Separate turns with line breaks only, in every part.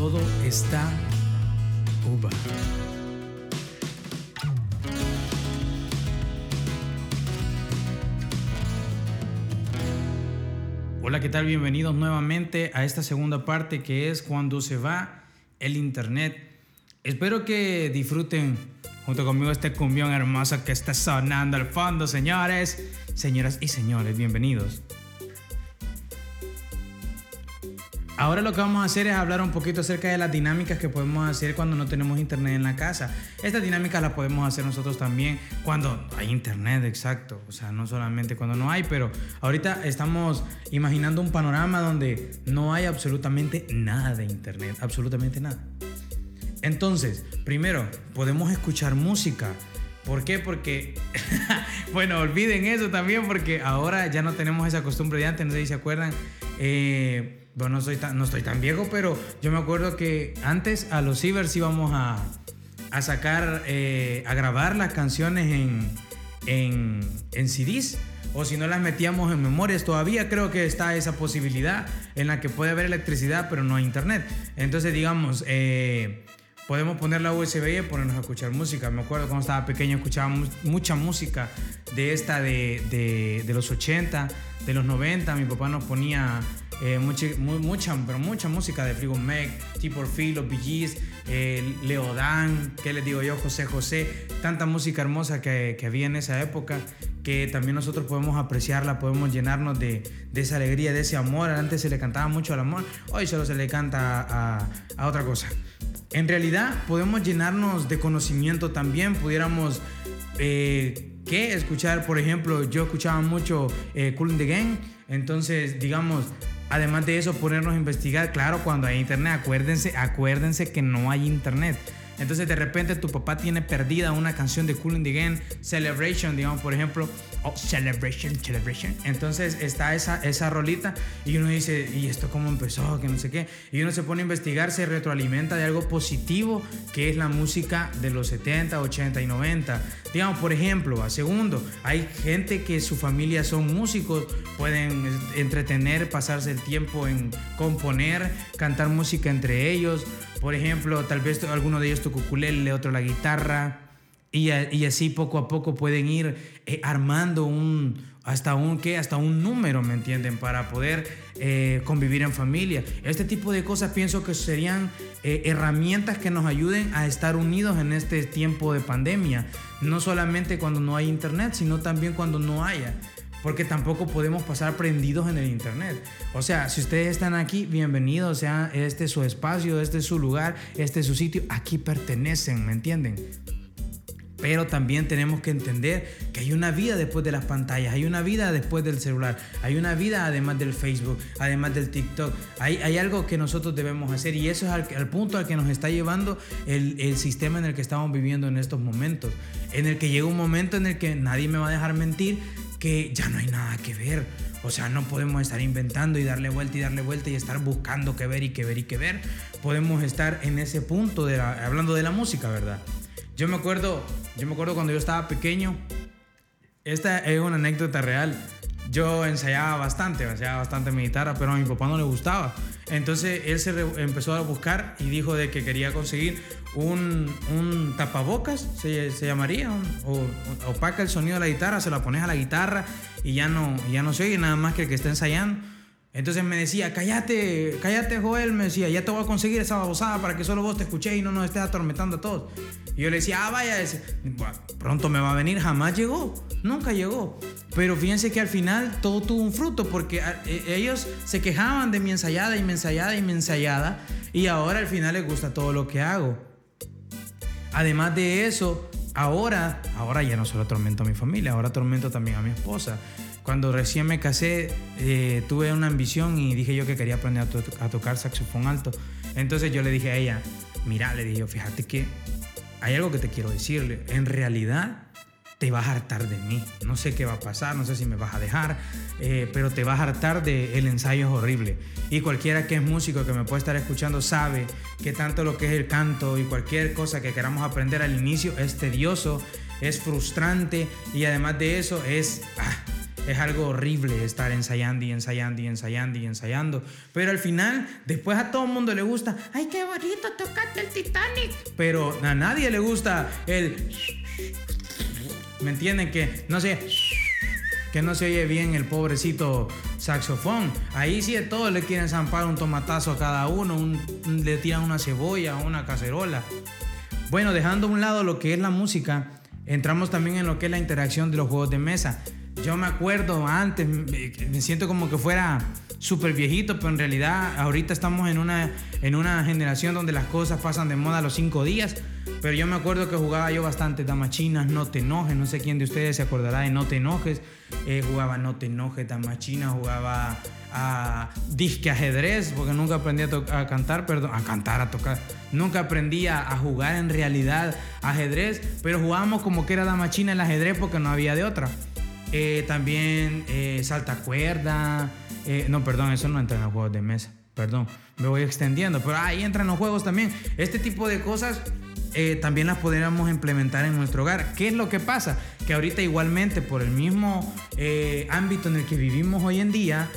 todo está uva. Hola, ¿qué tal? Bienvenidos nuevamente a esta segunda parte que es cuando se va el internet. Espero que disfruten junto conmigo este cumbión hermoso que está sonando al fondo, señores. Señoras y señores, bienvenidos. Ahora lo que vamos a hacer es hablar un poquito acerca de las dinámicas que podemos hacer cuando no tenemos internet en la casa. Estas dinámicas las podemos hacer nosotros también cuando hay internet, exacto. O sea, no solamente cuando no hay, pero ahorita estamos imaginando un panorama donde no hay absolutamente nada de internet, absolutamente nada. Entonces, primero, podemos escuchar música. ¿Por qué? Porque, bueno, olviden eso también porque ahora ya no tenemos esa costumbre de antes, no sé si se acuerdan. Eh, bueno, no, soy tan, no estoy tan viejo, pero yo me acuerdo que antes a los cibers íbamos a, a sacar, eh, a grabar las canciones en, en, en CDs o si no las metíamos en memorias. Todavía creo que está esa posibilidad en la que puede haber electricidad, pero no hay internet. Entonces, digamos, eh, podemos poner la USB y ponernos a escuchar música. Me acuerdo cuando estaba pequeño escuchaba mucha música de esta de, de, de los 80, de los 90. Mi papá nos ponía eh, mucha, mucha, pero mucha música de Frigo Mac, Tipo Phil, los Bee eh, Leodan, ¿qué les digo yo? José José, tanta música hermosa que, que, había en esa época que también nosotros podemos apreciarla, podemos llenarnos de, de, esa alegría, de ese amor. Antes se le cantaba mucho al amor, hoy solo se le canta a, otra cosa. En realidad podemos llenarnos de conocimiento también, pudiéramos... Eh, que escuchar, por ejemplo, yo escuchaba mucho eh, Cool in the Game, entonces, digamos, Además de eso, ponernos a investigar, claro, cuando hay internet, acuérdense, acuérdense que no hay internet. Entonces de repente tu papá tiene perdida una canción de Cool in the Game, Celebration, digamos, por ejemplo, oh, Celebration, Celebration. Entonces está esa, esa rolita y uno dice, ¿y esto cómo empezó? Que no sé qué. Y uno se pone a investigar, se retroalimenta de algo positivo que es la música de los 70, 80 y 90. Digamos, por ejemplo, a segundo, hay gente que su familia son músicos, pueden entretener, pasarse el tiempo en componer, cantar música entre ellos por ejemplo, tal vez alguno de ellos toca ukulele, otro la guitarra, y, así poco a poco pueden ir eh, armando un, hasta un, ¿qué? hasta un número, ¿me entienden? Para poder eh, convivir en familia. Este tipo de cosas pienso que serían eh, herramientas que nos ayuden a estar unidos en este tiempo de pandemia. No solamente cuando no hay internet, sino también cuando no haya porque tampoco podemos pasar prendidos en el internet. O sea, si ustedes están aquí, bienvenidos, sea, este es su espacio, este es su lugar, este es su sitio, aquí pertenecen, ¿me entienden? Pero también tenemos que entender que hay una vida después de las pantallas, hay una vida después del celular, hay una vida además del Facebook, además del TikTok. Hay, algo que nosotros debemos hacer y eso es al, punto al que nos está llevando el, sistema en el que estamos viviendo en estos momentos. En el que llega un momento en el que nadie me va a dejar mentir, que ya no hay nada que ver. O sea, no podemos estar inventando y darle vuelta y darle vuelta y estar buscando qué ver y qué ver y qué ver. Podemos estar en ese punto de hablando de la música, ¿verdad? Yo me acuerdo, yo me acuerdo cuando yo estaba pequeño. Esta es una anécdota real. Yo ensayaba bastante, ensayaba bastante mi guitarra, pero a mi papá no le gustaba. Entonces él se empezó a buscar y dijo de que quería conseguir un, un tapabocas, se, se llamaría, o, opaca el sonido de la guitarra, se la pones a la guitarra y ya no, ya no se oye nada más que el que está ensayando. Entonces me decía, cállate, cállate Joel, me decía, ya te voy a conseguir esa babosada para que solo vos te escuches y no nos estés atormentando a todos. Y yo le decía, ah, vaya, pronto me va a venir, jamás llegó, nunca llegó. Pero fíjense que al final todo tuvo un fruto porque ah, e, ellos se quejaban de mi ensayada y mi ensayada y mi ensayada y ahora al final les gusta todo lo que hago. Además de eso, ahora, ahora ya no solo atormento a mi familia, ahora atormento también a mi esposa. Cuando recién me casé, eh, tuve una ambición y dije yo que quería aprender a, a, tocar saxofón alto. Entonces yo le dije a ella, mira, le dije, fíjate que hay algo que te quiero decirle. En realidad, te vas a hartar de mí. No sé qué va a pasar, no sé si me vas a dejar, eh, pero te vas a hartar de el ensayo es horrible. Y cualquiera que es músico que me puede estar escuchando sabe que tanto lo que es el canto y cualquier cosa que queramos aprender al inicio es tedioso, es frustrante y además de eso es... Ah, es algo horrible estar ensayando y ensayando y ensayando y ensayando. Pero al final, después a todo el mundo le gusta, ay, qué bonito, tocaste el Titanic. Pero a nadie le gusta el... ¿Me entienden? Que no que no se oye bien el pobrecito saxofón. Ahí sí de todo le quieren zampar un tomatazo a cada uno, le tiran una cebolla, una cacerola. Bueno, dejando a un lado lo que es la música, entramos también en lo que es la interacción de los juegos de mesa. Yo me acuerdo antes, me siento como que fuera súper viejito, pero en realidad ahorita estamos en una, en una generación donde las cosas pasan de moda a los cinco días. Pero yo me acuerdo que jugaba yo bastante damas chinas, no te enojes, no sé quién de ustedes se acordará de no te enojes. Eh, jugaba no te enojes, damas chinas, jugaba a disque ajedrez, porque nunca aprendí a, cantar, perdón, a cantar, a tocar. Nunca aprendí a, jugar en realidad ajedrez, pero jugábamos como que era dama china el ajedrez porque no había de otra. Eh, también eh, salta cuerda. Eh, no, perdón, eso no entra en los juegos de mesa. Perdón, me voy extendiendo. Pero ahí entran los juegos también. Este tipo de cosas también las podríamos implementar en nuestro hogar. ¿Qué es lo que pasa? Que ahorita igualmente por el mismo ámbito en el que vivimos hoy en día,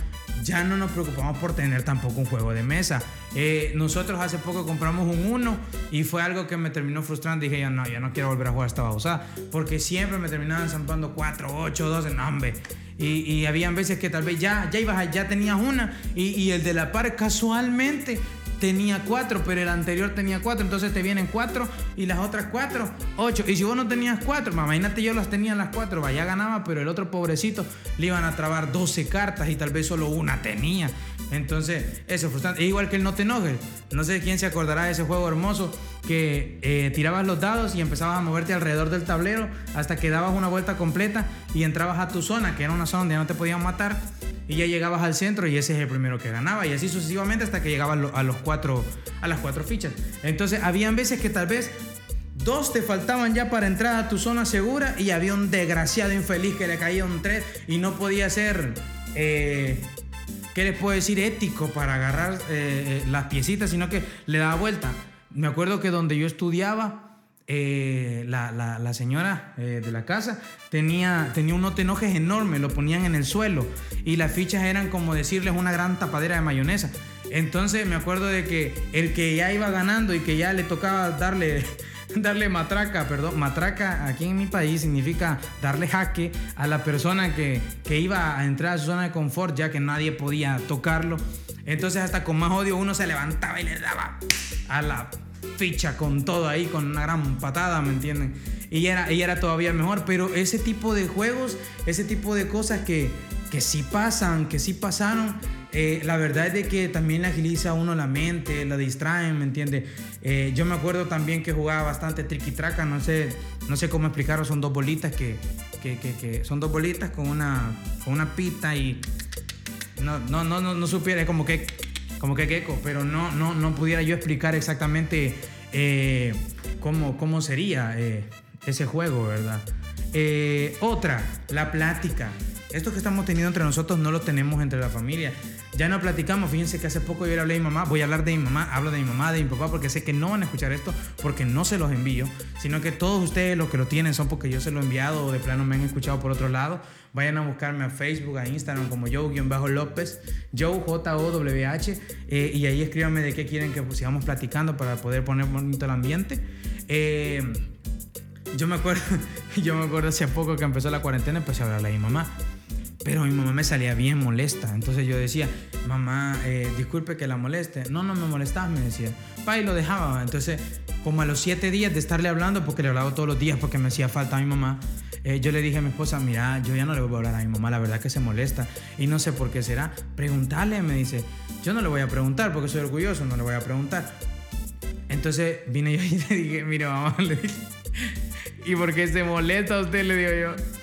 ya no nos preocupamos por tener tampoco un juego de mesa. Eh, nosotros hace poco compramos un 1 y fue algo que me terminó frustrando. Dije, ya no, ya no quiero volver a jugar esta babosa. Porque siempre me terminaban zampando 4, 8, 12, no, hombre. Y, y habían veces que tal vez ya, ya ibas, ya tenías una y, y el de la par casualmente tenía cuatro, pero el anterior tenía cuatro, entonces te vienen cuatro y las otras cuatro, ocho. Y si vos no tenías cuatro, imagínate yo las tenía las cuatro, vaya ganaba, pero el otro pobrecito le iban a trabar 12 cartas y tal vez solo una tenía. Entonces, eso es frustrante. igual que el no te enojes. No sé quién se acordará de ese juego hermoso que eh, tirabas los dados y empezabas a moverte alrededor del tablero hasta que dabas una vuelta completa y entrabas a tu zona, que era una zona donde no te podían matar y ya llegabas al centro y ese es el primero que ganaba y así sucesivamente hasta que llegabas a, los cuatro, a las cuatro fichas. Entonces habían veces que tal vez dos te faltaban ya para entrar a tu zona segura y había un desgraciado infeliz que le caía un tres y no podía ser, eh, ¿qué les puedo decir? Ético para agarrar eh, eh, las piecitas, sino que le daba vuelta. Me acuerdo que donde yo estudiaba, eh, la, señora eh, de la casa tenía, tenía un no te enojes enorme, lo ponían en el suelo y las fichas eran como decirles una gran tapadera de mayonesa. Entonces me acuerdo de que el que ya iba ganando y que ya le tocaba darle, darle matraca, perdón, matraca aquí en mi país significa darle jaque a la persona que, que iba a entrar a su zona de confort ya que nadie podía tocarlo. Entonces hasta con más odio uno se levantaba y le daba a la ficha con todo ahí, con una gran patada, ¿me entienden? Y era, y era todavía mejor, pero ese tipo de juegos, ese tipo de cosas que, que sí pasan, que sí pasaron, eh, la verdad es de que también le agiliza a uno la mente, la distraen, ¿me entiende? Eh, yo me acuerdo también que jugaba bastante triqui-traca, no sé, no sé cómo explicarlo, son dos bolitas que, que, que, son dos bolitas con una, con una pita y no, no, no, no, no supiera, como que como que gecko, pero no, no, no pudiera yo explicar exactamente eh, cómo, cómo sería eh, ese juego, ¿verdad? Eh, otra, la plática. Esto que estamos teniendo entre nosotros no lo tenemos entre la familia. Ya no platicamos. Fíjense que hace poco yo le hablé a mi mamá. Voy a hablar de mi mamá, hablo de mi mamá, de mi papá, porque sé que no van a escuchar esto porque no se los envío, sino que todos ustedes los que lo tienen son porque yo se lo he enviado o de plano me han escuchado por otro lado. Vayan a buscarme a Facebook, a Instagram como Joe-López, Joe J-O-W-H, eh, y ahí escríbanme de qué quieren que sigamos platicando para poder poner bonito el ambiente. Eh, yo me acuerdo, yo me acuerdo hace poco que empezó la cuarentena, empecé a hablarle a mi mamá. Pero mi mamá me salía bien molesta. Entonces yo decía, mamá, eh, disculpe que la moleste. No, no me molestas, me decía. Pa, y lo dejaba. Entonces, como a los siete días de estarle hablando, porque le hablaba todos los días porque me hacía falta a mi mamá, eh, yo le dije a mi esposa, mira, yo ya no le voy a hablar a mi mamá, la verdad que se molesta y no sé por qué será. Preguntarle, me dice, yo no le voy a preguntar porque soy orgulloso, no le voy a preguntar. Entonces vine yo y le dije, mira mamá, le dije, ¿y por qué se molesta usted? Le digo yo.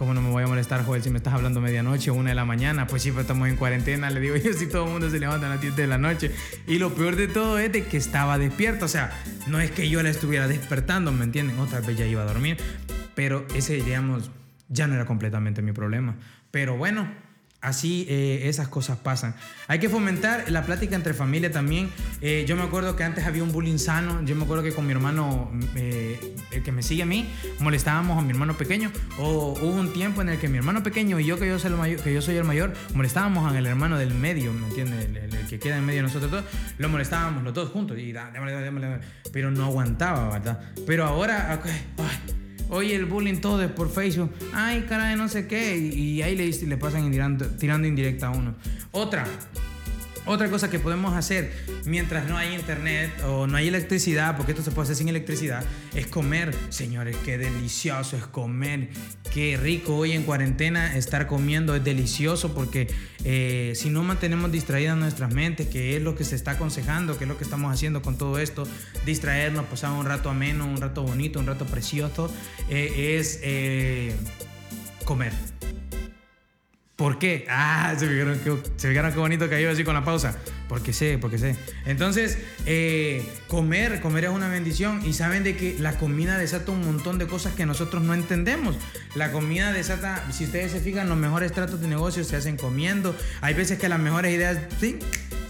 ¿Cómo no me voy a molestar, Joel, si me estás hablando medianoche o una de la mañana? Pues sí, estamos en cuarentena, le digo yo, si todo el mundo se levanta a las 10 de la noche. Y lo peor de todo es de que estaba despierto, o sea, no es que yo la estuviera despertando, ¿me entienden? Otra vez ya iba a dormir, pero ese, digamos, ya no era completamente mi problema. Pero bueno, Así eh, esas cosas pasan. Hay que fomentar la plática entre familia también. Eh, yo me acuerdo que antes había un bullying sano. Yo me acuerdo que con mi hermano, eh, el que me sigue a mí, molestábamos a mi hermano pequeño. O hubo un tiempo en el que mi hermano pequeño y yo, que yo soy el mayor, que yo soy el molestábamos al hermano del medio, ¿me entiendes? El, que queda en medio de nosotros todos. Lo molestábamos los dos juntos. Y, pero no aguantaba, ¿verdad? Pero ahora, Oye, el bullying todo es por Facebook. Ay, cara de no sé qué. Y, ahí le, le pasan tirando, tirando indirecta a uno. Otra, otra cosa que podemos hacer mientras no hay internet o no hay electricidad, porque esto se puede hacer sin electricidad, es comer. Señores, qué delicioso es comer. Qué rico hoy en cuarentena estar comiendo. Es delicioso porque eh, si no mantenemos distraídas nuestras mentes, que es lo que se está aconsejando, que es lo que estamos haciendo con todo esto, distraernos, pasar un rato ameno, un rato bonito, un rato precioso, eh, es eh, comer ¿Por qué? Ah, se fijaron qué, se qué bonito que así con la pausa. Porque sé, porque sé. Entonces, eh, comer, comer es una bendición. Y saben de que la comida desata un montón de cosas que nosotros no entendemos. La comida desata, si ustedes se fijan, los mejores tratos de negocio se hacen comiendo. Hay veces que las mejores ideas, sí,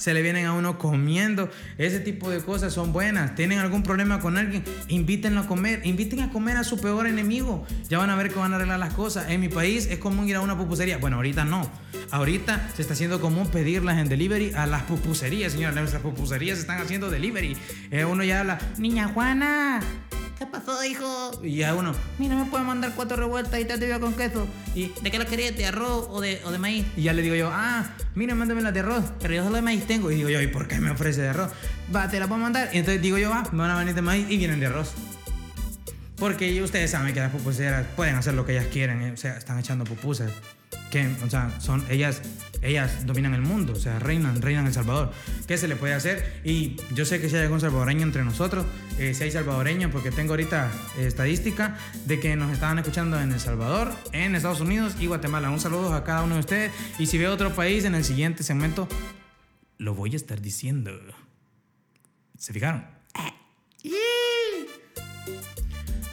se le vienen a uno comiendo. Ese tipo de cosas son buenas. ¿Tienen algún problema con alguien? Invítenlo a comer. Inviten a comer a su peor enemigo. Ya van a ver que van a arreglar las cosas. En mi país es común ir a una pupusería. Bueno, ahorita no. Ahorita se está haciendo común pedirlas en delivery a las pupuserías, señora. Nuestras pupuserías están haciendo delivery. Eh, uno ya habla, niña Juana, ¿Qué pasó, hijo? Y ya uno, mira, me puede mandar cuatro revueltas y te digo con queso. ¿Y de qué las querías? ¿De arroz o de, o de maíz? Y ya le digo yo, ah, mira, mándame las de arroz, pero yo solo de maíz tengo. Y digo yo, ¿y por qué me ofrece de arroz? Va, te la puedo mandar. Y entonces digo yo, va, me van a venir de maíz y vienen de arroz. Porque ustedes saben que las pupuseras pueden hacer lo que ellas quieren, eh, o sea, están echando pupusas que, o sea, son, ellas, ellas dominan el mundo, o sea, reinan, reinan El Salvador. ¿Qué se le puede hacer? Y yo sé que si hay algún salvadoreño entre nosotros, eh, si hay salvadoreños, porque tengo ahorita eh, estadística de que nos estaban escuchando en El Salvador, en Estados Unidos y Guatemala. Un saludo a cada uno de ustedes. Y si veo otro país en el siguiente segmento, lo voy a estar diciendo. ¿Se fijaron?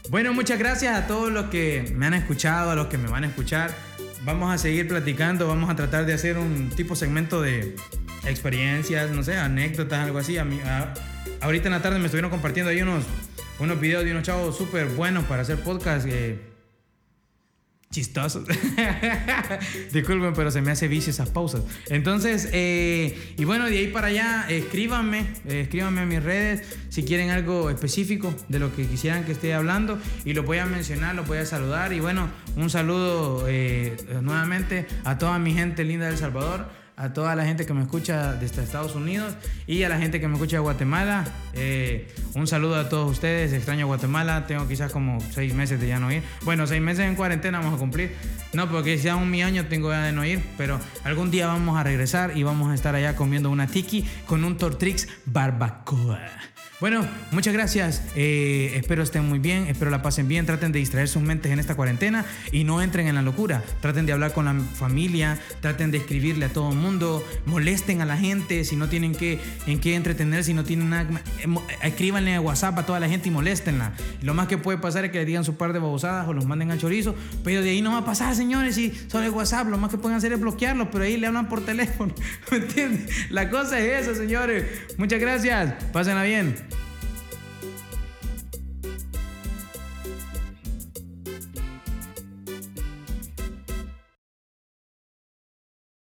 Bueno, muchas gracias a todos los que me han escuchado, a los que me van a escuchar vamos a seguir platicando, vamos a tratar de hacer un tipo segmento de experiencias, no sé, anécdotas, algo así. Ahorita en la tarde me estuvieron compartiendo ahí unos, unos videos de unos chavos súper buenos para hacer podcast. Eh, chistosos. Disculpen, pero se me hace vicio esas pausas. Entonces, eh, y bueno, de ahí para allá, escríbanme, eh, escríbanme a mis redes si quieren algo específico de lo que quisieran que esté hablando y lo voy a mencionar, lo voy a saludar. Y bueno, un saludo eh, nuevamente a toda mi gente linda del Salvador a toda la gente que me escucha desde Estados Unidos y a la gente que me escucha de Guatemala. Eh, un saludo a todos ustedes. Extraño Guatemala. Tengo quizás como seis meses de ya no ir. Bueno, seis meses en cuarentena vamos a cumplir. No, porque ya un mi año tengo ya de no ir. Pero algún día vamos a regresar y vamos a estar allá comiendo una tiki con un Tortrix barbacoa. Bueno, muchas gracias. Eh, espero estén muy bien, espero la pasen bien. Traten de distraer sus mentes en esta cuarentena y no entren en la locura. Traten de hablar con la familia, traten de escribirle a todo el mundo, molesten a la gente si no tienen que, en qué entretener, si no tienen nada. Eh, escríbanle a WhatsApp a toda la gente y moléstenla. Lo más que puede pasar es que le digan su par de babosadas o los manden al chorizo, pero de ahí no va a pasar, señores. Si son el WhatsApp, lo más que pueden hacer es bloquearlos, pero ahí le hablan por teléfono. ¿Me entiendes? La cosa es esa, señores. Muchas gracias. Pásenla bien.